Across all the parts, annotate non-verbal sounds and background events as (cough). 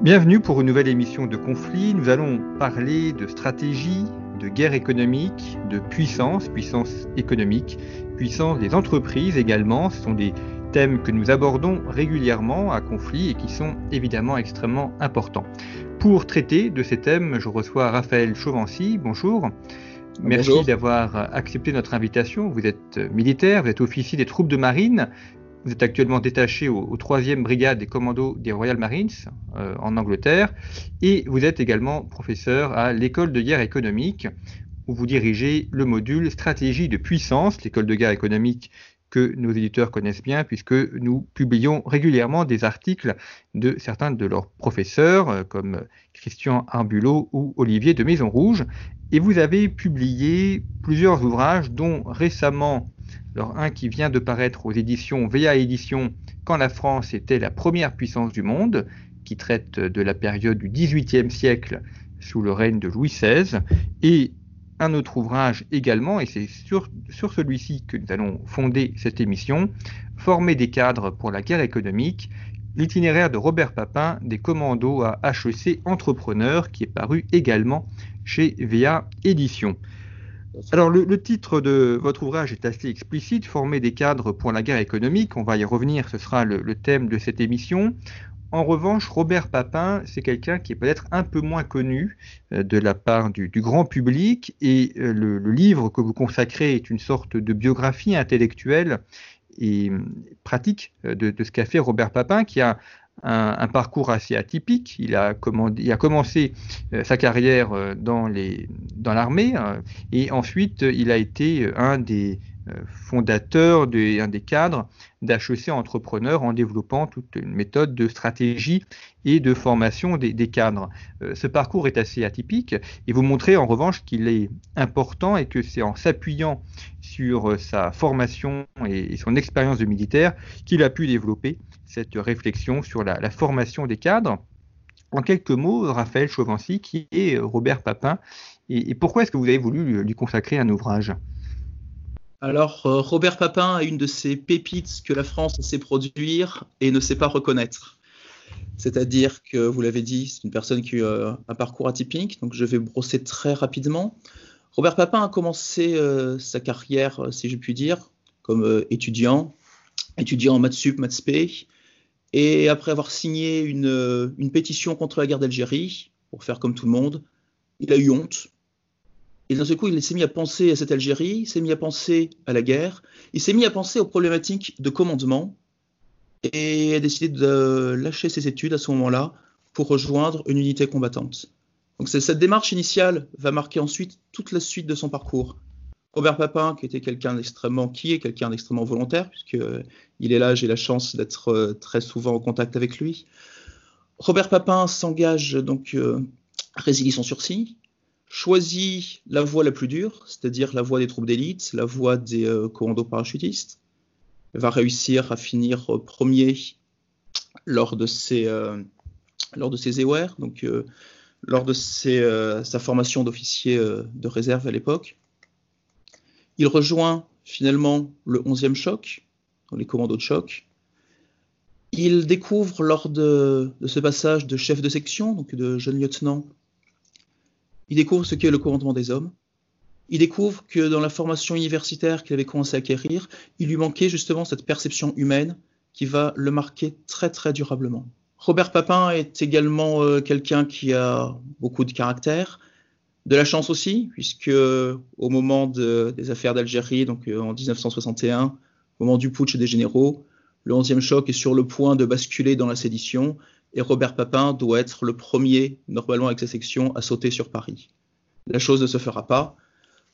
Bienvenue pour une nouvelle émission de Conflit. Nous allons parler de stratégie, de guerre économique, de puissance, puissance économique, puissance des entreprises également. Ce sont des thèmes que nous abordons régulièrement à conflit et qui sont évidemment extrêmement importants. Pour traiter de ces thèmes, je reçois Raphaël Chauvency. Bonjour. Merci d'avoir accepté notre invitation. Vous êtes militaire, vous êtes officier des troupes de marine. Vous êtes actuellement détaché au, 3e brigade des commandos des Royal Marines euh, en Angleterre et vous êtes également professeur à l'école de guerre économique où vous dirigez le module stratégie de puissance, l'école de guerre économique que nos éditeurs connaissent bien puisque nous publions régulièrement des articles de certains de leurs professeurs euh, comme Christian Arbulot ou Olivier de Maison Rouge et vous avez publié plusieurs ouvrages dont récemment alors un qui vient de paraître aux éditions VA Éditions quand la France était la première puissance du monde, qui traite de la période du XVIIIe siècle sous le règne de Louis XVI, et un autre ouvrage également, et c'est sur, celui-ci que nous allons fonder cette émission, Former des cadres pour la guerre économique, l'itinéraire de Robert Papin des commandos à HEC Entrepreneurs, qui est paru également chez VA Éditions. Alors, le, titre de votre ouvrage est assez explicite, Former des cadres pour la guerre économique. On va y revenir, ce sera le, thème de cette émission. En revanche, Robert Papin, c'est quelqu'un qui est peut-être un peu moins connu euh, de la part du, grand public, et euh, le, livre que vous consacrez est une sorte de biographie intellectuelle et pratique euh, de, ce qu'a fait Robert Papin, qui a un, parcours assez atypique. Il a, commencé sa carrière dans, l'armée euh, et ensuite il a été un des fondateurs, de, un des cadres d'HEC Entrepreneurs en développant toute une méthode de stratégie et de formation des, cadres. ce parcours est assez atypique et vous montrez en revanche qu'il est important et que c'est en s'appuyant sur sa formation et son expérience de militaire qu'il a pu développer cette réflexion sur la, formation des cadres. En quelques mots, Raphaël Chauvency, qui est euh, Robert Papin, et, pourquoi est-ce que vous avez voulu lui, consacrer un ouvrage? Alors, euh, Robert Papin a une de ces pépites que la France sait produire et ne sait pas reconnaître. C'est-à-dire que, vous l'avez dit, c'est une personne qui a euh, un parcours atypique, donc je vais brosser très rapidement. Robert Papin a commencé sa carrière, si je puis dire, comme étudiant, étudiant en maths sup, maths et après avoir signé une pétition contre la guerre d'Algérie, pour faire comme tout le monde, il a eu honte. Et d'un seul coup, il s'est mis à penser à cette Algérie, il s'est mis à penser à la guerre, il s'est mis à penser aux problématiques de commandement, et a décidé de lâcher ses études à ce moment-là pour rejoindre une unité combattante. Donc cette démarche initiale va marquer ensuite toute la suite de son parcours. Robert Papin, qui était quelqu'un d'extrêmement, qui est quelqu'un d'extrêmement volontaire, puisque il est là, j'ai la chance d'être euh, très souvent en contact avec lui. Robert Papin s'engage donc, euh, résilie son sursis, choisit la voie la plus dure, c'est-à-dire la voie des troupes d'élite, la voie des euh, commandos parachutistes, va réussir à finir premier lors de ses, de donc lors de sa formation d'officier de réserve à l'époque. Il rejoint finalement le 11e choc, les commandos de choc. Il découvre lors de, ce passage de chef de section, donc de jeune lieutenant, il découvre ce qu'est le commandement des hommes. Il découvre que dans la formation universitaire qu'il avait commencé à acquérir, il lui manquait justement cette perception humaine qui va le marquer très très durablement. Robert Papin est également euh, quelqu'un qui a beaucoup de caractère, de la chance aussi, puisque au moment des affaires d'Algérie, donc euh, en 1961, au moment du putsch des généraux, le 11e choc est sur le point de basculer dans la sédition et Robert Papin doit être le premier, normalement avec sa section, à sauter sur Paris. La chose ne se fera pas.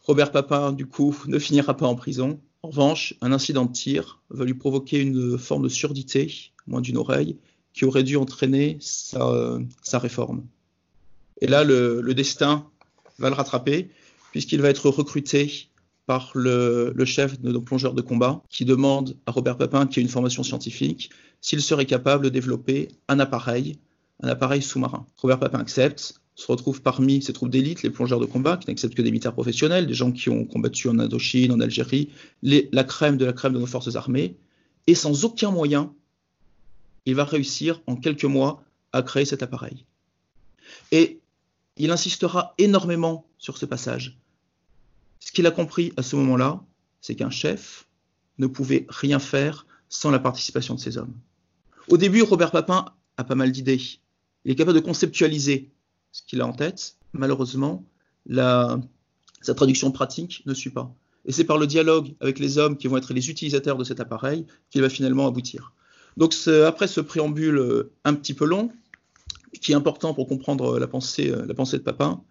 Robert Papin, du coup, ne finira pas en prison. En revanche, un incident de tir va lui provoquer une forme de surdité, moins d'une oreille, qui aurait dû entraîner sa, réforme. Et là, le, destin va le rattraper, puisqu'il va être recruté par le, chef de nos plongeurs de combat, qui demande à Robert Papin, qui a une formation scientifique, s'il serait capable de développer un appareil, un appareil sous-marin. Robert Papin accepte, se retrouve parmi ses troupes d'élite, les plongeurs de combat, qui n'acceptent que des militaires professionnels, des gens qui ont combattu en Indochine, en Algérie, la crème de la crème de nos forces armées, et sans aucun moyen, il va réussir en quelques mois à créer cet appareil. Et il insistera énormément sur ce passage. Ce qu'il a compris à ce moment-là, c'est qu'un chef ne pouvait rien faire sans la participation de ses hommes. Au début, Robert Papin a pas mal d'idées. Il est capable de conceptualiser ce qu'il a en tête. Malheureusement, sa traduction pratique ne suit pas. Et c'est par le dialogue avec les hommes qui vont être les utilisateurs de cet appareil qu'il va finalement aboutir. Donc après ce préambule euh, un petit peu long, qui est important pour comprendre pensée, euh, la pensée de Papin,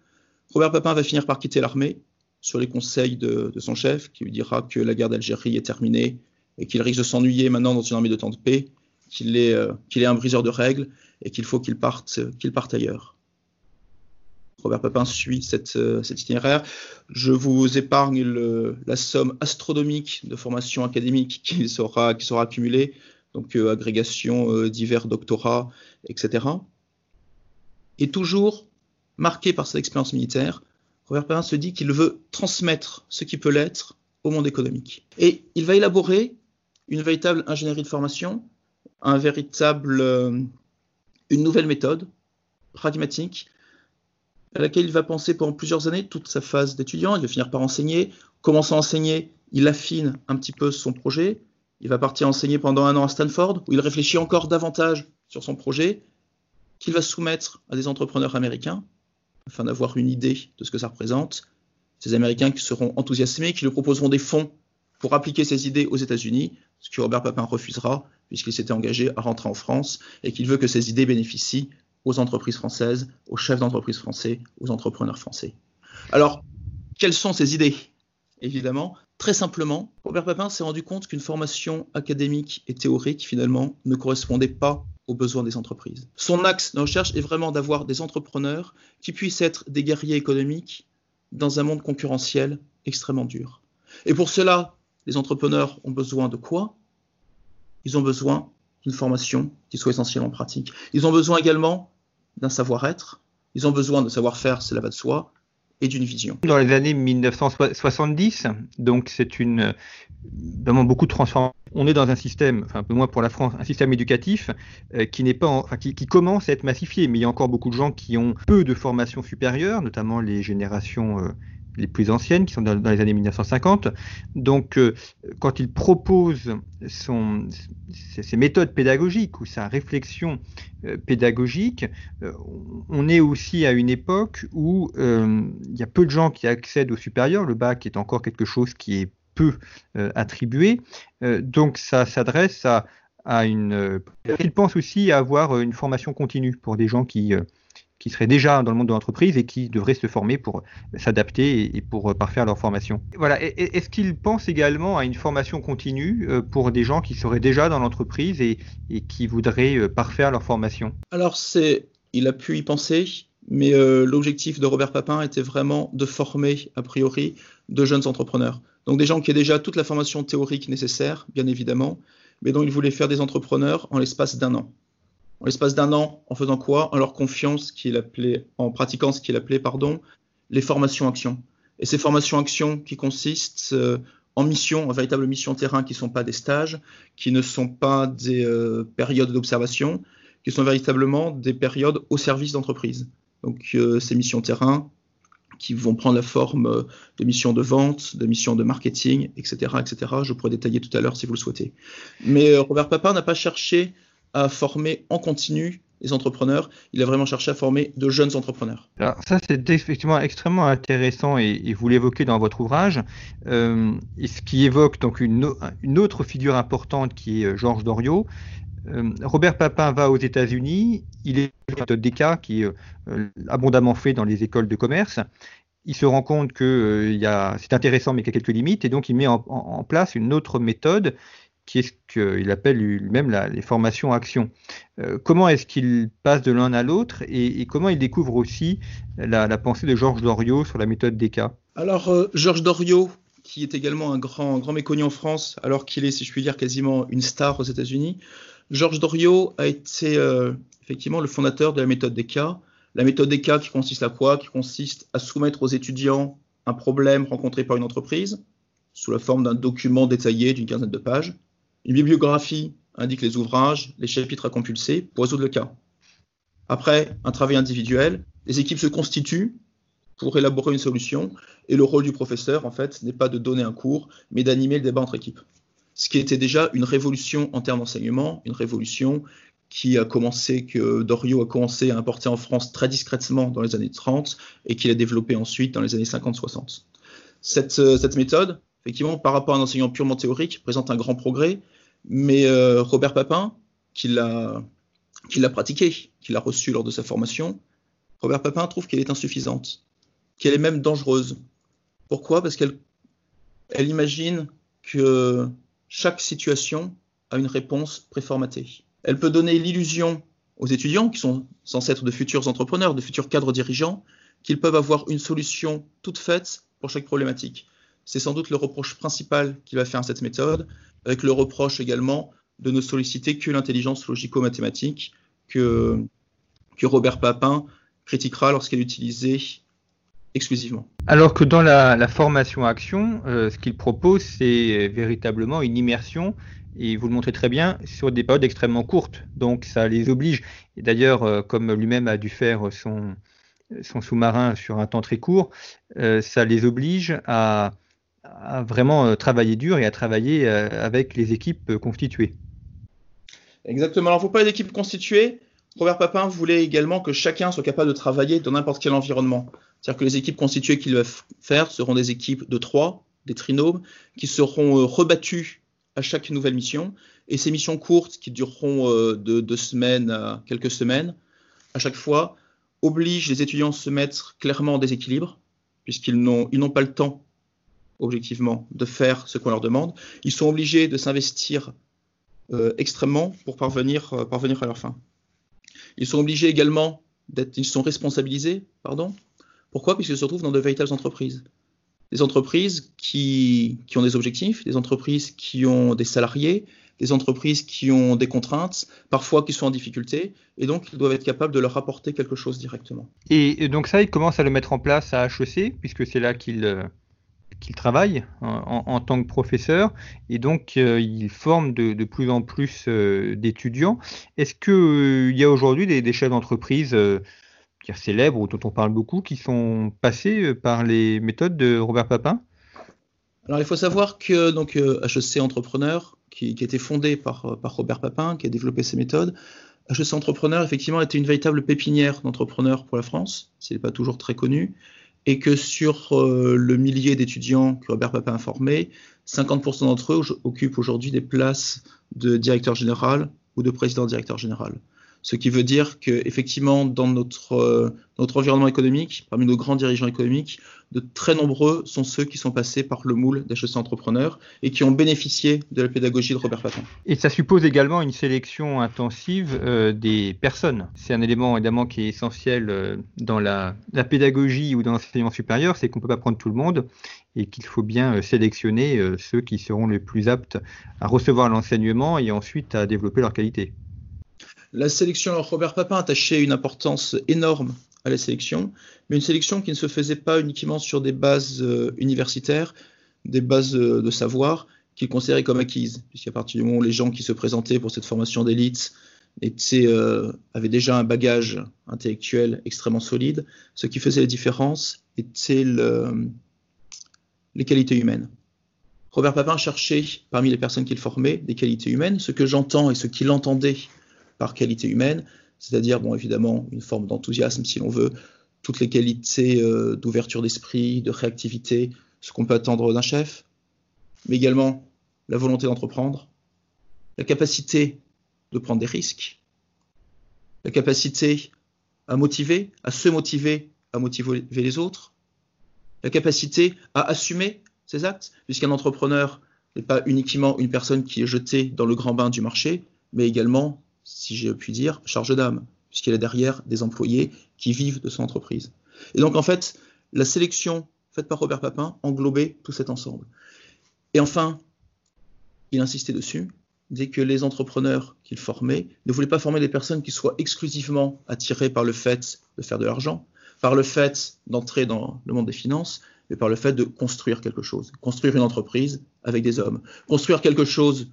Robert Papin va finir par quitter l'armée sur les conseils de, son chef, qui lui dira que la guerre d'Algérie est terminée et qu'il risque de s'ennuyer maintenant dans une armée de temps de paix, qu'il est, euh, un briseur de règles et qu'il faut qu'il parte, ailleurs. Robert Papin suit euh, cet itinéraire. Je vous épargne la somme astronomique de formation académique qui sera, accumulée, donc euh, agrégation, divers doctorats, etc. Et toujours marqué par cette expérience militaire, Robert Papin se dit qu'il veut transmettre ce qui peut l'être au monde économique. Et il va élaborer une véritable ingénierie de formation, un véritable, une nouvelle méthode pragmatique à laquelle il va penser pendant plusieurs années, toute sa phase d'étudiant. Il va finir par enseigner. Commençant à enseigner, il affine un petit peu son projet. Il va partir enseigner pendant un an à Stanford, où il réfléchit encore davantage sur son projet, qu'il va soumettre à des entrepreneurs américains, afin d'avoir une idée de ce que ça représente. Ces Américains qui seront enthousiasmés, qui lui proposeront des fonds pour appliquer ses idées aux États-Unis, ce que Robert Papin refusera, puisqu'il s'était engagé à rentrer en France et qu'il veut que ses idées bénéficient aux entreprises françaises, aux chefs d'entreprise français, aux entrepreneurs français. Alors, quelles sont ces idées? Évidemment, très simplement, Robert Papin s'est rendu compte qu'une formation académique et théorique, finalement, ne correspondait pas aux besoins des entreprises. Son axe de recherche est vraiment d'avoir des entrepreneurs qui puissent être des guerriers économiques dans un monde concurrentiel extrêmement dur. Et pour cela, les entrepreneurs ont besoin de quoi? Ils ont besoin d'une formation qui soit essentiellement pratique. Ils ont besoin également d'un savoir-être, ils ont besoin de savoir-faire, cela va de soi, et d'une vision. Dans les années 1970, donc c'est une vraiment beaucoup de transformations. On est dans un système, enfin un peu moins pour la France, un système éducatif euh, qui n'est pas, qui, commence à être massifié, mais il y a encore beaucoup de gens qui ont peu de formation supérieure, notamment les générations euh, les plus anciennes, qui sont dans, les années 1950. Donc, euh, quand il propose ses, méthodes pédagogiques ou sa réflexion euh, pédagogique, euh, on est aussi à une époque où il y a peu de gens qui accèdent au supérieur. Le bac est encore quelque chose qui est peu attribué. donc, ça s'adresse à, à une. il pense aussi à avoir une formation continue pour des gens qui qui seraient déjà dans le monde de l'entreprise et qui devraient se former pour s'adapter et pour euh, parfaire leur formation. Voilà. Est-ce qu'il pense également à une formation continue euh, pour des gens qui seraient déjà dans l'entreprise et, qui voudraient euh, parfaire leur formation? Alors, il a pu y penser, mais l'objectif de Robert Papin était vraiment de former, a priori, de jeunes entrepreneurs. Donc des gens qui aient déjà toute la formation théorique nécessaire, bien évidemment, mais dont il voulait faire des entrepreneurs en l'espace d'un an en l'espace d'un an, en faisant quoi? En leur confiant ce qu'il appelait, en pratiquant ce qu'il appelait, pardon, les formations actions. Et ces formations actions qui consistent euh, en mission, en véritable mission terrain, qui ne sont pas des stages, qui ne sont pas des euh, périodes d'observation, qui sont véritablement des périodes au service d'entreprise. Donc euh, ces missions terrain qui vont prendre la forme de missions de vente, de missions de marketing, etc., etc. Je pourrais détailler tout à l'heure si vous le souhaitez. Mais Robert Papin n'a pas cherché à former en continu les entrepreneurs. Il a vraiment cherché à former de jeunes entrepreneurs. Alors ça, c'est effectivement extrêmement intéressant et, vous l'évoquez dans votre ouvrage. Euh, et ce qui évoque donc une, autre figure importante qui est euh, Georges Doriot. Robert Papin va aux États-Unis, il est méthode DECA qui est abondamment fait dans les écoles de commerce. Il se rend compte que c'est intéressant mais qu'il y a quelques limites et donc il met en place une autre méthode qui est ce qu'il appelle lui-même les formations action. Euh, comment est-ce qu'il passe de l'un à l'autre et, comment il découvre aussi la, pensée de Georges Doriot sur la méthode des cas Alors, euh, Georges Doriot, qui est également un grand, grand méconnu en France, alors qu'il est, si je puis dire, quasiment une star aux États-Unis, Georges Doriot a été euh, effectivement le fondateur de la méthode des cas. La méthode des cas qui consiste à quoi? Qui consiste à soumettre aux étudiants un problème rencontré par une entreprise sous la forme d'un document détaillé d'une quinzaine de pages une bibliographie indique les ouvrages, les chapitres à compulser pour résoudre le cas. Après, un travail individuel, les équipes se constituent pour élaborer une solution et le rôle du professeur, en fait, n'est pas de donner un cours, mais d'animer le débat entre équipes. Ce qui était déjà une révolution en termes d'enseignement, une révolution qui a commencé, que Dorio a commencé à importer en France très discrètement dans les années 30 et qu'il a développé ensuite dans les années 50-60. Cette, euh, cette méthode, effectivement, par rapport à un enseignement purement théorique, présente un grand progrès, mais euh, Robert Papin, qui l'a pratiqué, qui l'a reçu lors de sa formation, Robert Papin trouve qu'elle est insuffisante, qu'elle est même dangereuse. Pourquoi? Parce qu'elle elle imagine que chaque situation a une réponse préformatée. Elle peut donner l'illusion aux étudiants, qui sont censés être de futurs entrepreneurs, de futurs cadres dirigeants, qu'ils peuvent avoir une solution toute faite pour chaque problématique. C'est sans doute le reproche principal qu'il va faire à cette méthode, avec le reproche également de ne solliciter que l'intelligence logico-mathématique que, Robert Papin critiquera lorsqu'elle est utilisée exclusivement. Alors que dans la, formation action, euh, ce qu'il propose, c'est véritablement une immersion, et vous le montrez très bien, sur des périodes extrêmement courtes. Donc ça les oblige. Et d'ailleurs, euh, comme lui-même a dû faire son, son sous-marin sur un temps très court, euh, ça les oblige à, à vraiment euh, travailler dur et à travailler euh, avec les équipes euh, constituées. Exactement. Alors, vous parlez d'équipes constituées. Robert Papin voulait également que chacun soit capable de travailler dans n'importe quel environnement. C'est-à-dire que les équipes constituées qu'il va faire seront des équipes de trois, des trinômes, qui seront rebattues à chaque nouvelle mission. Et ces missions courtes, qui dureront de deux semaines à quelques semaines, à chaque fois, obligent les étudiants à se mettre clairement en déséquilibre, puisqu'ils n'ont pas le temps objectivement, de faire ce qu'on leur demande. Ils sont obligés de s'investir euh, extrêmement pour parvenir, euh, parvenir à leur fin. Ils sont obligés également d'être, ils sont responsabilisés, pardon. Pourquoi? Puisqu'ils se retrouvent dans de véritables entreprises. Des entreprises qui, ont des objectifs, des entreprises qui ont des salariés, des entreprises qui ont des contraintes, parfois qui sont en difficulté, et donc ils doivent être capables de leur apporter quelque chose directement. Et donc ça, ils commencent à le mettre en place à HEC, puisque c'est là qu'ils euh, qu'il travaille en, tant que professeur. Et donc euh, il forme de, plus en plus euh, d'étudiants. Est-ce qu'il euh, y a aujourd'hui des, chefs d'entreprise célèbres ou dont on parle beaucoup qui sont passés par les méthodes de Robert Papin? Alors il faut savoir que donc HEC Entrepreneur, qui, a été fondé par, par Robert Papin, qui a développé ces méthodes, HEC Entrepreneur effectivement était une véritable pépinière d'entrepreneurs pour la France, s'il n'est pas toujours très connu et que sur euh, le millier d'étudiants que Robert Papin a formés, 50% d'entre eux occupent aujourd'hui des places de directeur général ou de président directeur général. Ce qui veut dire qu'effectivement, dans notre, euh, notre environnement économique, parmi nos grands dirigeants économiques, de très nombreux sont ceux qui sont passés par le moule d'HEC Entrepreneurs et qui ont bénéficié de la pédagogie de Robert Papin. Et ça suppose également une sélection intensive euh, des personnes. C'est un élément évidemment qui est essentiel euh, dans la, la, pédagogie ou dans l'enseignement supérieur, c'est qu'on ne peut pas prendre tout le monde et qu'il faut bien sélectionner ceux qui seront les plus aptes à recevoir l'enseignement et ensuite à développer leur qualité. La sélection, Robert Papin attachait une importance énorme à la sélection, mais une sélection qui ne se faisait pas uniquement sur des bases euh, universitaires, des bases euh, de savoir qu'il considérait comme acquises, puisqu'à partir du moment où les gens qui se présentaient pour cette formation d'élite euh, avaient déjà un bagage intellectuel extrêmement solide, ce qui faisait la différence était les qualités humaines. Robert Papin cherchait parmi les personnes qu'il formait des qualités humaines, ce que j'entends et ce qu'il entendait par qualité humaine, c'est-à-dire, bon, évidemment, une forme d'enthousiasme, si l'on veut, toutes les qualités euh, d'ouverture d'esprit, de réactivité, ce qu'on peut attendre d'un chef, mais également la volonté d'entreprendre, la capacité de prendre des risques, la capacité à motiver, à se motiver, à motiver les autres, la capacité à assumer ses actes, puisqu'un entrepreneur n'est pas uniquement une personne qui est jetée dans le grand bain du marché, mais également, si je puis dire, charge d'âme, puisqu'il a derrière des employés qui vivent de son entreprise. Et donc, en fait, la sélection faite par Robert Papin englobait tout cet ensemble. Et enfin, il insistait dessus, dès que les entrepreneurs qu'il formait ne voulaient pas former des personnes qui soient exclusivement attirées par le fait de faire de l'argent, par le fait d'entrer dans le monde des finances, mais par le fait de construire quelque chose, construire une entreprise avec des hommes, construire quelque chose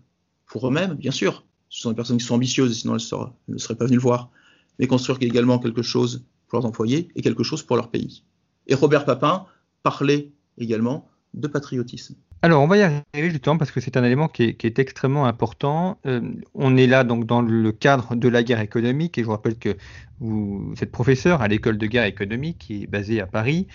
pour eux-mêmes, bien sûr, ce sont des personnes qui sont ambitieuses, sinon elles, ne seraient pas venues le voir, mais construire également quelque chose pour leurs employés et quelque chose pour leur pays. Et Robert Papin parlait également de patriotisme. Alors, on va y arriver justement parce que c'est un élément qui est, extrêmement important. Euh, on est là donc dans le cadre de la guerre économique et je vous rappelle que vous êtes professeur à l'école de guerre économique qui est basée à Paris.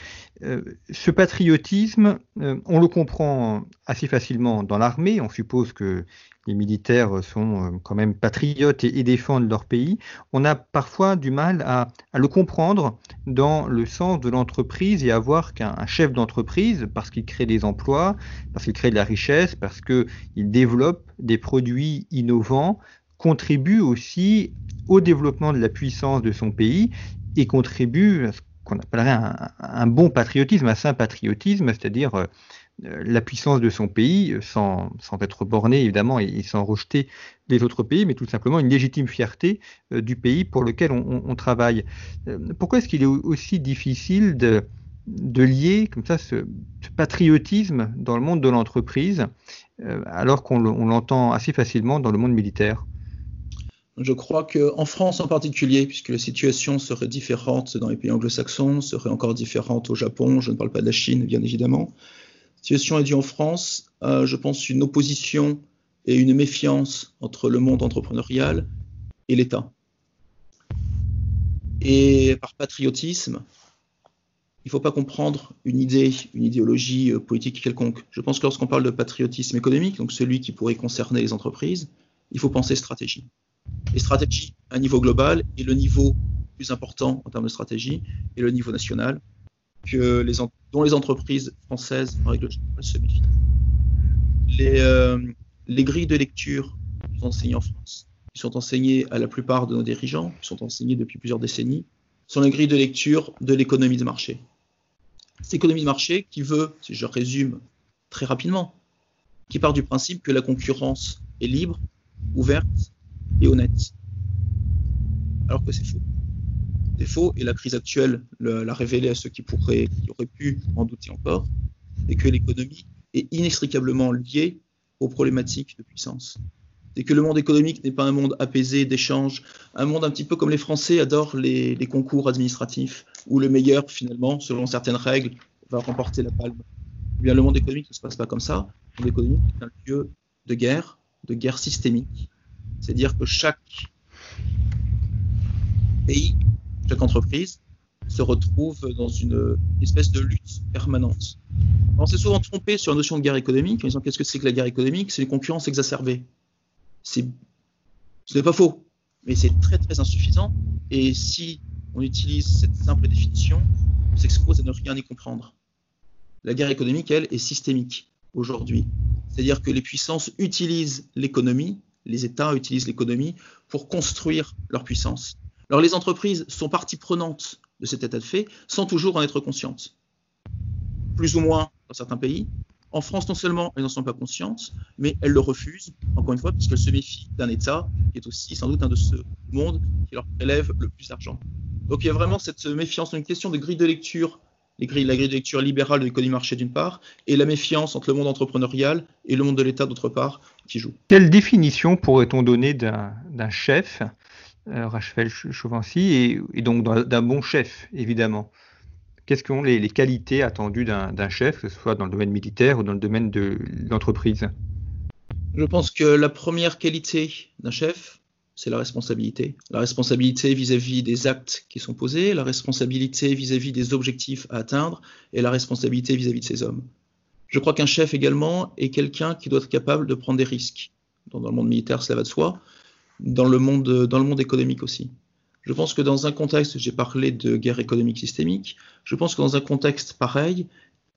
Euh, ce patriotisme, euh, on le comprend assez facilement dans l'armée. On suppose que les militaires sont euh, quand même patriotes et, défendent leur pays, on a parfois du mal à, le comprendre dans le sens de l'entreprise et à voir qu'un chef d'entreprise, parce qu'il crée des emplois, parce qu'il crée de la richesse, parce qu'il développe des produits innovants, contribue aussi au développement de la puissance de son pays et contribue à ce qu'on appellerait un, un, bon patriotisme, un saint patriotisme, c'est-à-dire euh, la puissance de son pays, euh, sans, être borné évidemment et, sans rejeter les autres pays, mais tout simplement une légitime fierté euh, du pays pour lequel on, travaille. pourquoi est-ce qu'il est aussi difficile de, lier comme ça ce, patriotisme dans le monde de l'entreprise, alors qu'on l'entend assez facilement dans le monde militaire? Je crois qu'en France en particulier, puisque la situation serait différente dans les pays anglo-saxons, serait encore différente au Japon, je ne parle pas de la Chine bien évidemment, situation est due en France je pense, une opposition et une méfiance entre le monde entrepreneurial et l'État. Et par patriotisme, il ne faut pas comprendre une idée, une idéologie euh, politique quelconque. Je pense que lorsqu'on parle de patriotisme économique, donc celui qui pourrait concerner les entreprises, il faut penser stratégie. Et stratégie à niveau global et le niveau plus important en termes de stratégie est le niveau national, dont les entreprises françaises, en règle générale, se méfient. Les, euh, les grilles de lecture qui sont enseignées en France, qui sont enseignées à la plupart de nos dirigeants, qui sont enseignées depuis plusieurs décennies, sont les grilles de lecture de l'économie de marché. Cette économie de marché qui veut, si je résume très rapidement, qui part du principe que la concurrence est libre, ouverte et honnête. Alors que c'est faux défaut, et la crise actuelle l'a révélé à ceux qui, pourraient, qui auraient pu en douter encore, et que l'économie est inextricablement liée aux problématiques de puissance. C'est que le monde économique n'est pas un monde apaisé d'échanges, un monde un petit peu comme les Français adorent les, concours administratifs, où le meilleur, finalement, selon certaines règles, va remporter la palme. Eh bien, le monde économique ne se passe pas comme ça. Le monde économique est un lieu de guerre, de guerre systémique. C'est-à-dire que chaque pays chaque entreprise se retrouve dans une espèce de lutte permanente. On s'est souvent trompé sur la notion de guerre économique en disant qu'est-ce que c'est que la guerre économique? C'est les concurrences exacerbées. Ce n'est pas faux, mais c'est très très insuffisant. Et si on utilise cette simple définition, on s'expose à ne rien y comprendre. La guerre économique, elle, est systémique aujourd'hui. C'est-à-dire que les puissances utilisent l'économie, les États utilisent l'économie pour construire leur puissance. Alors les entreprises sont partie prenante de cet état de fait sans toujours en être conscientes. Plus ou moins dans certains pays. En France, non seulement elles n'en sont pas conscientes, mais elles le refusent, encore une fois, puisqu'elles se méfient d'un État qui est aussi sans doute un de ce monde qui leur élève le plus d'argent. Donc il y a vraiment cette méfiance, une question de grille de lecture, la grille de lecture libérale de l'économie marché d'une part, et la méfiance entre le monde entrepreneurial et le monde de l'État d'autre part qui joue. Quelle définition pourrait-on donner d'un chef Rachel Chauvency, et, donc d'un bon chef, évidemment. Quelles sont les, les qualités attendues d'un chef, que ce soit dans le domaine militaire ou dans le domaine de l'entreprise? Je pense que la première qualité d'un chef, c'est la responsabilité. La responsabilité vis-à-vis des actes qui sont posés, la responsabilité vis-à-vis des objectifs à atteindre et la responsabilité vis-à-vis de ses hommes. Je crois qu'un chef également est quelqu'un qui doit être capable de prendre des risques. Dans le monde militaire, cela va de soi dans le monde, dans le monde économique aussi. Je pense que dans un contexte, j'ai parlé de guerre économique systémique, je pense que dans un contexte pareil,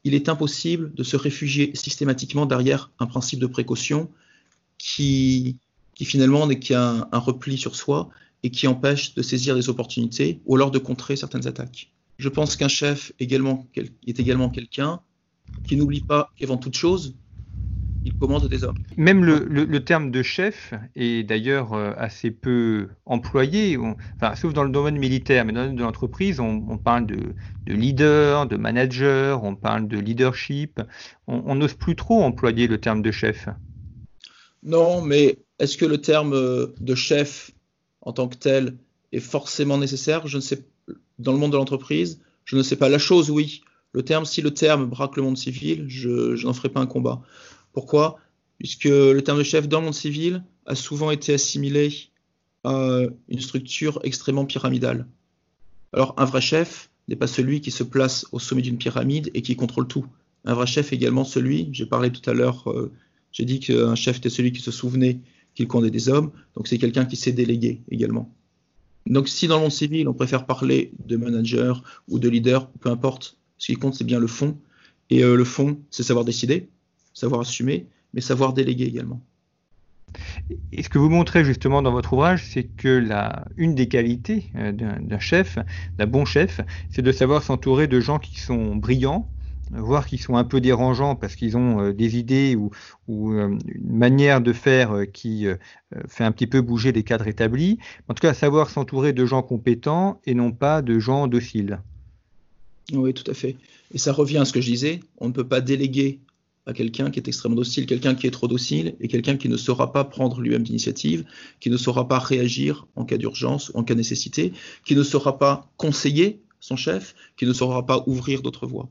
il est impossible de se réfugier systématiquement derrière un principe de précaution qui, qui finalement n'est qu'un un repli sur soi et qui empêche de saisir des opportunités ou alors de contrer certaines attaques. Je pense qu'un chef également, est également quelqu'un qui n'oublie pas qu'avant toute chose, il commande des hommes. Même le, terme de chef est d'ailleurs euh, assez peu employé, enfin, sauf dans le domaine militaire, mais dans le domaine de l'entreprise, on, parle de, leader, de manager, on parle de leadership. On n'ose plus trop employer le terme de chef. Non, mais est-ce que le terme euh, de chef en tant que tel est forcément nécessaire? Je ne sais dans le monde de l'entreprise, je ne sais pas. La chose, oui. Le terme, si le terme braque le monde civil, je, n'en ferai pas un combat. Pourquoi? Puisque le terme de chef dans le monde civil a souvent été assimilé à une structure extrêmement pyramidale. Alors, un vrai chef n'est pas celui qui se place au sommet d'une pyramide et qui contrôle tout. Un vrai chef est également celui, j'ai parlé tout à l'heure, euh, j'ai dit qu'un chef était celui qui se souvenait qu'il comptait des hommes, donc c'est quelqu'un qui sait déléguer également. Donc si dans le monde civil, on préfère parler de manager ou de leader, peu importe, ce qui compte, c'est bien le fond. Et euh, le fond, c'est savoir décider, savoir assumer, mais savoir déléguer également. Et ce que vous montrez justement dans votre ouvrage, c'est que la, une des qualités euh, d'un chef, d'un bon chef, c'est de savoir s'entourer de gens qui sont brillants, voire qui sont un peu dérangeants parce qu'ils ont euh, des idées ou, une manière de faire qui fait un petit peu bouger les cadres établis. En tout cas, savoir s'entourer de gens compétents et non pas de gens dociles. Oui, tout à fait. Et ça revient à ce que je disais, on ne peut pas déléguer à quelqu'un qui est extrêmement docile, quelqu'un qui est trop docile et quelqu'un qui ne saura pas prendre lui-même d'initiative, qui ne saura pas réagir en cas d'urgence ou en cas de nécessité, qui ne saura pas conseiller son chef, qui ne saura pas ouvrir d'autres voies.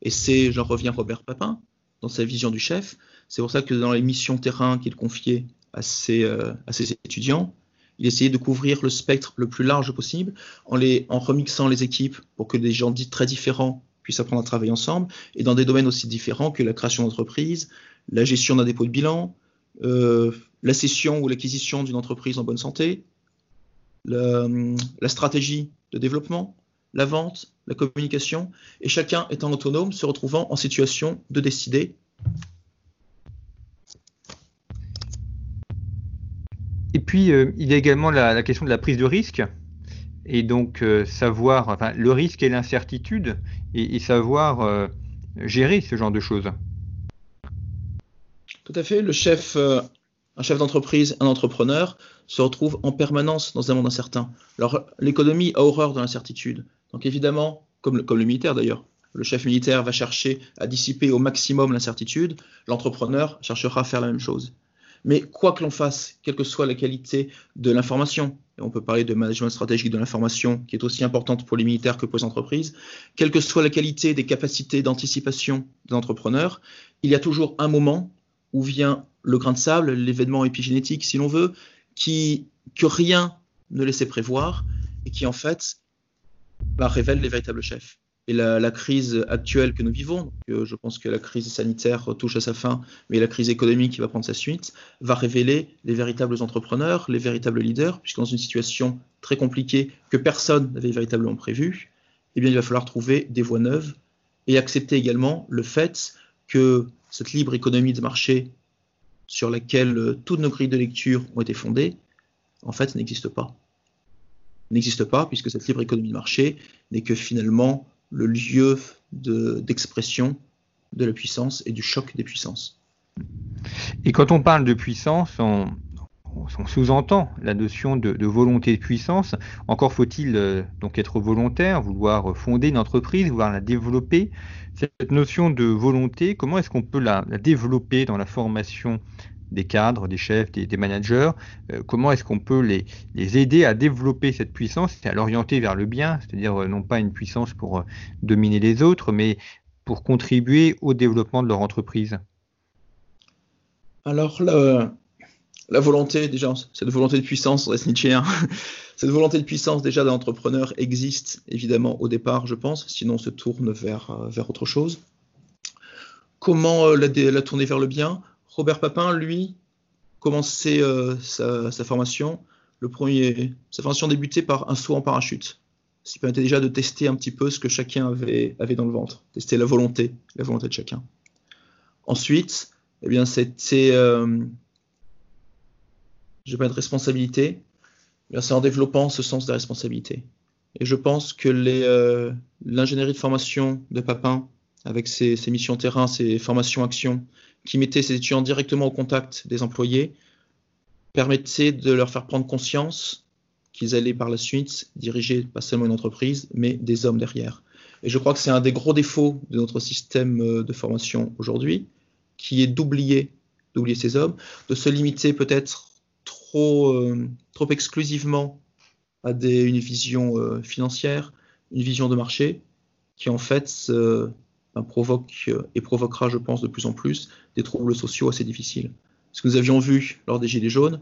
Et c'est, j'en reviens Robert Papin, dans sa vision du chef, c'est pour ça que dans les missions terrain qu'il confiait à ses, euh, étudiants, il essayait de couvrir le spectre le plus large possible en, les, en remixant les équipes pour que des gens dits très différents puissent apprendre à travailler ensemble. Et dans des domaines aussi différents que la création d'entreprise, la gestion d'un dépôt de bilan, euh, la cession ou l'acquisition d'une entreprise en bonne santé, la, la, stratégie de développement, la vente, la communication, et chacun étant autonome, se retrouvant en situation de décider. Et puis, euh, il y a également la, question de la prise de risque, et donc euh, savoir, enfin, le risque et l'incertitude, et, savoir euh, gérer ce genre de choses. Tout à fait. Le chef, un chef d'entreprise, un entrepreneur, se retrouve en permanence dans un monde incertain. Alors, l'économie a horreur de l'incertitude. Donc, évidemment, comme le, comme le militaire d'ailleurs, le chef militaire va chercher à dissiper au maximum l'incertitude, l'entrepreneur cherchera à faire la même chose. Mais quoi que l'on fasse, quelle que soit la qualité de l'information, on peut parler de management stratégique de l'information qui est aussi importante pour les militaires que pour les entreprises, quelle que soit la qualité des capacités d'anticipation des entrepreneurs, il y a toujours un moment où vient le grain de sable, l'événement épigénétique si l'on veut, qui, que rien ne laissait prévoir et qui en fait bah, révèle les véritables chefs et la, crise actuelle que nous vivons, euh, je pense que la crise sanitaire touche à sa fin, mais la crise économique qui va prendre sa suite, va révéler les véritables entrepreneurs, les véritables leaders, puisque dans une situation très compliquée que personne n'avait véritablement prévue, eh bien, il va falloir trouver des voies neuves et accepter également le fait que cette libre économie de marché sur laquelle euh, toutes nos grilles de lecture ont été fondées, en fait, n'existe pas. N'existe pas, puisque cette libre économie de marché n'est que finalement le lieu d'expression de, la puissance et du choc des puissances. Et quand on parle de puissance, on, sous-entend la notion de, volonté de puissance. Encore faut-il euh, donc être volontaire, vouloir fonder une entreprise, vouloir la développer. Cette notion de volonté, comment est-ce qu'on peut la, développer dans la formation des cadres, des chefs, des, managers, euh, comment est-ce qu'on peut les, aider à développer cette puissance et à l'orienter vers le bien, c'est-à-dire euh, non pas une puissance pour euh, dominer les autres, mais pour contribuer au développement de leur entreprise? Alors, la, volonté, déjà, cette volonté de puissance, Nietzsche, (laughs) cette volonté de puissance déjà d'un entrepreneur existe évidemment au départ, je pense, sinon on se tourne vers, vers autre chose. Comment la tourner vers le bien? Robert Papin, lui, commencé sa, formation, le premier, sa formation débutait par un saut en parachute, ce qui permettait déjà de tester un petit peu ce que chacun avait, dans le ventre, tester la volonté, la volonté de chacun. Ensuite, eh bien, c'était, euh, pas de responsabilité, c'est en développant ce sens de la responsabilité. Et je pense que euh, l'ingénierie de formation de Papin, avec ses, missions terrain, ses formations actions, qui mettaient ses étudiants directement au contact des employés, permettait de leur faire prendre conscience qu'ils allaient par la suite diriger pas seulement une entreprise, mais des hommes derrière. Et je crois que c'est un des gros défauts de notre système euh, de formation aujourd'hui, qui est d'oublier, d'oublier ces hommes, de se limiter peut-être trop, euh, trop exclusivement à une vision euh, financière, une vision de marché, qui en fait provoque et provoquera, je pense, de plus en plus des troubles sociaux assez difficiles. Ce que nous avions vu lors des Gilets jaunes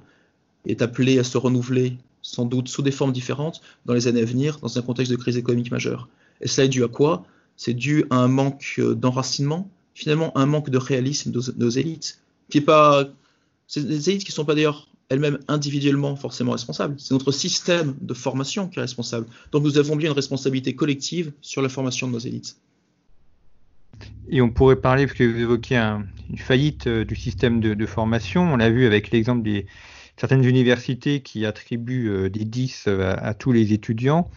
est appelé à se renouveler sans doute sous des formes différentes dans les années à venir, dans un contexte de crise économique majeure. Et cela est dû à quoi? C'est dû à un manque d'enracinement, finalement un manque de réalisme de nos élites, qui est pas, c'est des élites qui sont pas d'ailleurs elles-mêmes individuellement forcément responsables. C'est notre système de formation qui est responsable. Donc nous avons bien une responsabilité collective sur la formation de nos élites. Et on pourrait parler, parce que vous évoquez une faillite euh, du système de formation, on l'a vu avec l'exemple des, certaines universités qui attribuent euh, des 10 euh, à, tous les étudiants,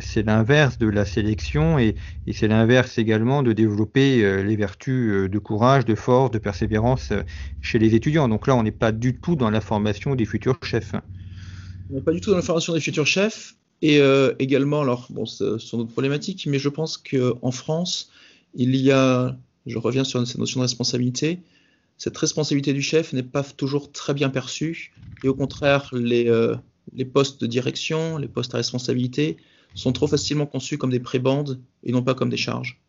c'est l'inverse de la sélection et, c'est l'inverse également de développer les vertus de courage, de force, de persévérance chez les étudiants. Donc là, on n'est pas du tout dans la formation des futurs chefs. On n'est pas du tout dans la formation des futurs chefs. Et également, alors, bon, ce sont d'autres problématiques, mais je pense qu'en France, il y a, je reviens sur cette notion de responsabilité, cette responsabilité du chef n'est pas toujours très bien perçue et au contraire, les, euh, les, postes de direction, les postes à responsabilité sont trop facilement conçus comme des prébandes et non pas comme des charges.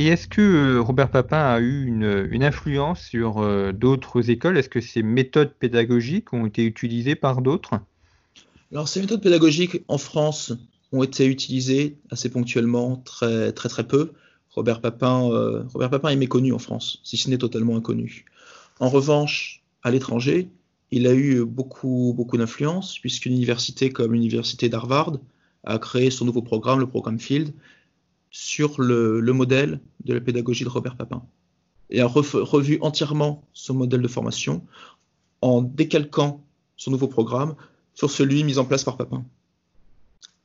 Et est-ce que euh, Robert Papin a eu une, une influence sur euh, d'autres écoles? Est-ce que ces méthodes pédagogiques ont été utilisées par d'autres? Alors ces méthodes pédagogiques en France ont été utilisées assez ponctuellement, très très très peu. Robert Papin, euh, Robert Papin est méconnu en France, si ce n'est totalement inconnu. En revanche, à l'étranger, il a eu beaucoup, beaucoup d'influence, puisqu'une université comme l'université d'Harvard a créé son nouveau programme, le programme Field, sur le, modèle de la pédagogie de Robert Papin. Et a revu entièrement son modèle de formation en décalquant son nouveau programme sur celui mis en place par Papin.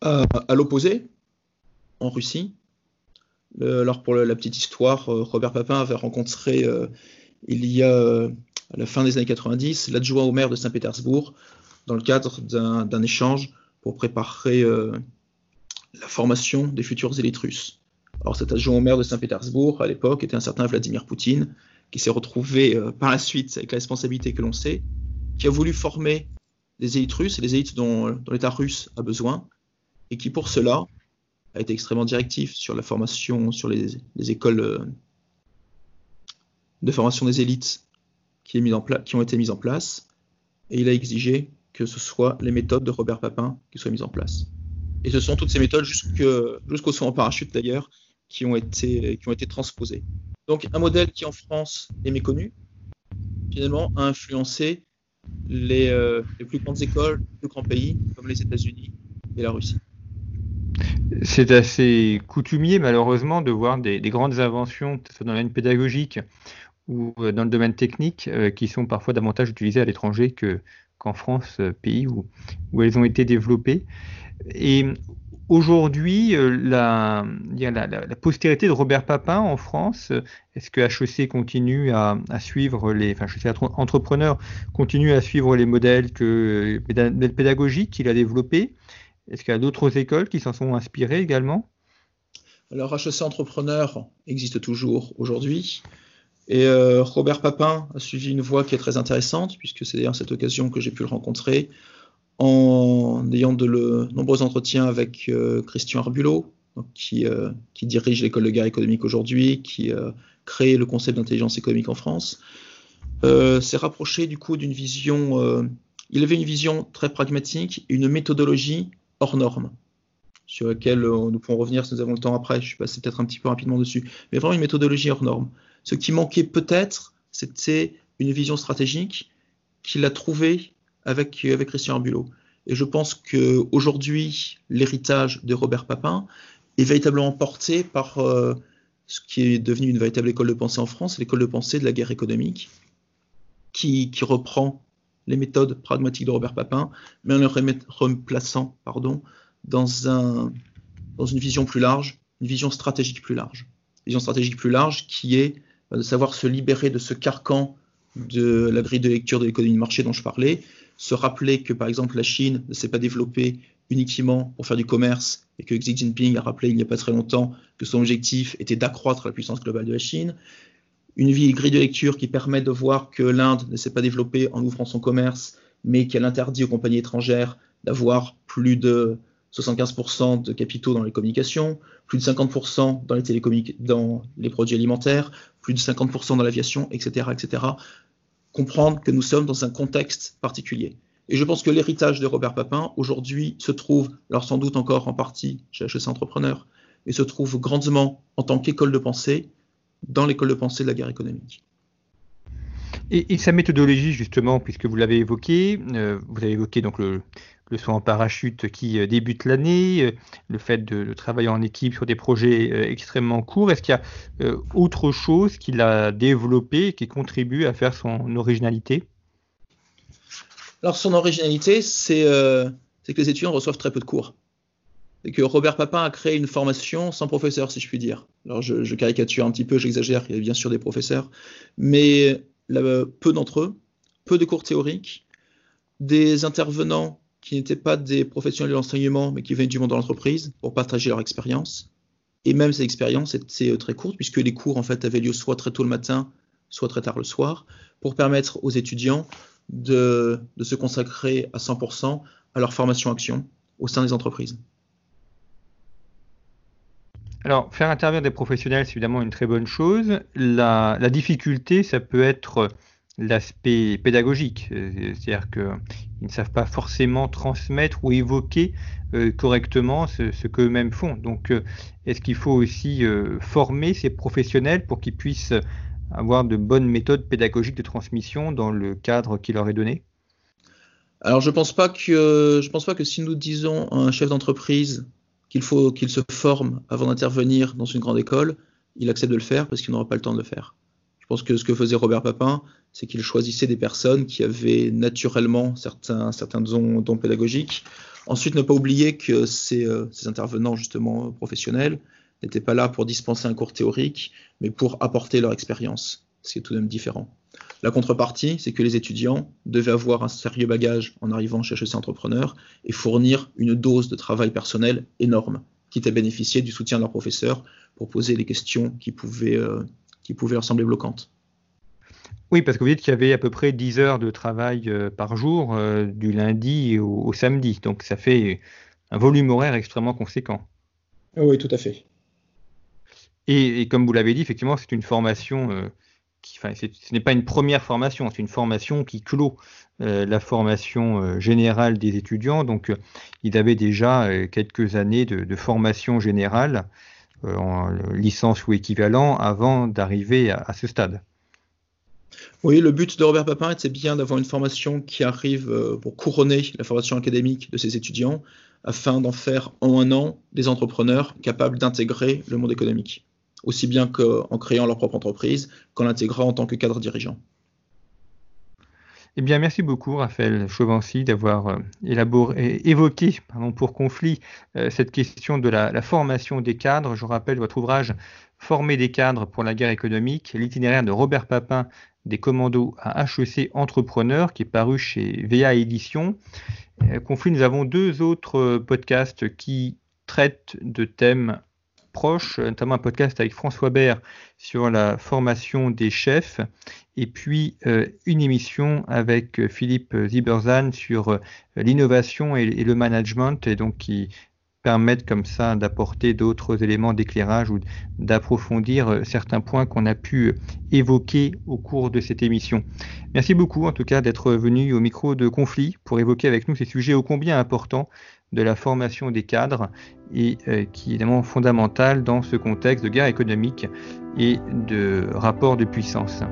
Euh, à l'opposé, en Russie, alors pour la petite histoire, euh, Robert Papin avait rencontré euh, il y a à la fin des années 90 l'adjoint au maire de Saint-Pétersbourg dans le cadre d'un échange pour préparer la formation des futurs élites russes. Alors cet adjoint au maire de Saint-Pétersbourg à l'époque était un certain Vladimir Poutine qui s'est retrouvé par la suite avec la responsabilité que l'on sait, qui a voulu former des élites russes et les élites dont l'État russe a besoin et qui pour cela a été extrêmement directif sur la formation, sur les, écoles euh, de formation des élites qui, ont été mises en place, et il a exigé que ce soit les méthodes de Robert Papin qui soient mises en place. Et ce sont toutes ces méthodes, jusqu'au saut en parachute d'ailleurs, qui, ont été, qui ont été transposées. Donc un modèle qui en France est méconnu, finalement a influencé les, euh, les plus grandes écoles, les plus grands pays, comme les États-Unis et la Russie. C'est assez coutumier, malheureusement, de voir des, grandes inventions, que ce soit dans la pédagogique ou euh, dans le domaine technique, euh, qui sont parfois davantage utilisées à l'étranger qu'en France, euh, pays où, elles ont été développées. Et aujourd'hui, la, postérité de Robert Papin en France, est-ce que HEC continue à, suivre les, enfin, entrepreneurs continue à suivre les modèles que, pédagogiques qu'il a développés? Est-ce qu'il y a d'autres écoles qui s'en sont inspirées également? Alors HEC Entrepreneur existe toujours aujourd'hui. Et euh, Robert Papin a suivi une voie qui est très intéressante, puisque c'est d'ailleurs cette occasion que j'ai pu le rencontrer, en ayant de nombreux entretiens avec euh, Christian Arbulot, qui, euh, qui, dirige l'école de guerre économique aujourd'hui, qui a créé le concept d'intelligence économique en France. s'est rapproché du coup d'une vision, il avait une vision très pragmatique, une méthodologie hors norme. sur laquelle nous pourrons revenir si nous avons le temps après. Je suis passé peut-être un petit peu rapidement dessus. Mais vraiment une méthodologie hors norme. Ce qui manquait peut-être, c'était une vision stratégique qu'il a trouvée avec, avec Christian Arbulot. Et je pense qu'aujourd'hui, l'héritage de Robert Papin est véritablement porté par euh, ce qui est devenu une véritable école de pensée en France, l'école de pensée de la guerre économique, qui, qui reprend les méthodes pragmatiques de Robert Papin, mais en les replaçant pardon, dans, un, dans une vision plus large, une vision stratégique plus large. Une vision stratégique plus large qui est bah, de savoir se libérer de ce carcan de la grille de lecture de l'économie de marché dont je parlais, se rappeler que par exemple la Chine ne s'est pas développée uniquement pour faire du commerce et que Xi Jinping a rappelé il n'y a pas très longtemps que son objectif était d'accroître la puissance globale de la Chine. Une grille de lecture qui permet de voir que l'Inde ne s'est pas développée en ouvrant son commerce, mais qu'elle interdit aux compagnies étrangères d'avoir plus de 75% de capitaux dans les communications, plus de 50% dans les, dans les produits alimentaires, plus de 50% dans l'aviation, etc., etc. Comprendre que nous sommes dans un contexte particulier. Et je pense que l'héritage de Robert Papin, aujourd'hui, se trouve, alors sans doute encore en partie chez HEC Entrepreneur, mais se trouve grandement en tant qu'école de pensée dans l'école de pensée de la guerre économique. Et, sa méthodologie, justement, puisque vous l'avez évoqué, euh, vous avez évoqué donc le, le saut en parachute qui euh, débute l'année, euh, le fait de, travailler en équipe sur des projets extrêmement courts. Est-ce qu'il y a autre chose qu'il a développé qui contribue à faire son originalité? Alors son originalité, c'est que les étudiants reçoivent très peu de cours. Que Robert Papin a créé une formation sans professeur, si je puis dire. Alors je, caricature un petit peu, j'exagère, il y a bien sûr des professeurs, mais peu d'entre eux, peu de cours théoriques, des intervenants qui n'étaient pas des professionnels de l'enseignement, mais qui venaient du monde de l'entreprise pour partager leur expérience. Et même ces expériences étaient euh, très courtes, puisque les cours en fait avaient lieu soit très tôt le matin, soit très tard le soir, pour permettre aux étudiants de se consacrer à 100% à leur formation action au sein des entreprises. Alors, faire intervenir des professionnels, c'est évidemment une très bonne chose. La, difficulté, ça peut être l'aspect pédagogique, euh, c'est-à-dire qu'ils ne savent pas forcément transmettre ou évoquer euh, correctement ce, qu'eux-mêmes font. Donc, euh, est-ce qu'il faut aussi former ces professionnels pour qu'ils puissent avoir de bonnes méthodes pédagogiques de transmission dans le cadre qui leur est donné? Alors, je pense pense pas que si nous disons à un chef d'entreprise qu'il faut qu'il se forme avant d'intervenir dans une grande école, il accepte de le faire parce qu'il n'aura pas le temps de le faire. Je pense que ce que faisait Robert Papin, c'est qu'il choisissait des personnes qui avaient naturellement certains, dons, pédagogiques. Ensuite, ne pas oublier que ces, euh, ces intervenants justement professionnels n'étaient pas là pour dispenser un cours théorique, mais pour apporter leur expérience, ce qui est tout de même différent. La contrepartie, c'est que les étudiants devaient avoir un sérieux bagage en arrivant chez HEC Entrepreneur et fournir une dose de travail personnel énorme, quitte à bénéficier du soutien de leurs professeurs pour poser les questions qui pouvaient, euh, qui pouvaient leur sembler bloquantes. Oui, parce que vous dites qu'il y avait à peu près 10 heures de travail euh, par jour, euh, du lundi au, samedi. Donc ça fait un volume horaire extrêmement conséquent. Oui, tout à fait. Et, comme vous l'avez dit, effectivement, c'est une formation euh, ce n'est pas une première formation, c'est une formation qui clôt la formation générale des étudiants. Donc, ils avaient déjà quelques années de formation générale euh, en licence ou équivalent avant d'arriver à, ce stade. Oui, le but de Robert Papin c'est bien d'avoir une formation qui arrive euh, pour couronner la formation académique de ses étudiants, afin d'en faire en un an des entrepreneurs capables d'intégrer le monde économique, aussi bien qu'en créant leur propre entreprise qu'en l'intégrant en tant que cadre dirigeant. Eh bien, merci beaucoup, Raphaël Chauvency, d'avoir euh, évoqué pardon, pour conflit euh, cette question de la, formation des cadres. Je rappelle votre ouvrage Former des cadres pour la guerre économique, l'itinéraire de Robert Papin des commandos à HEC Entrepreneurs, qui est paru chez VA Éditions. Euh, conflit, nous avons deux autres podcasts qui traitent de thèmes proches, notamment un podcast avec François Bert sur la formation des chefs et puis euh, une émission avec euh, Philippe Ziberzan sur euh, l'innovation et, le management, et donc qui permettent comme ça d'apporter d'autres éléments d'éclairage ou d'approfondir certains points qu'on a pu évoquer au cours de cette émission. Merci beaucoup en tout cas d'être venu au micro de conflit pour évoquer avec nous ces sujets ô combien importants de la formation des cadres et euh, qui est évidemment fondamentale dans ce contexte de guerre économique et de rapport de puissance.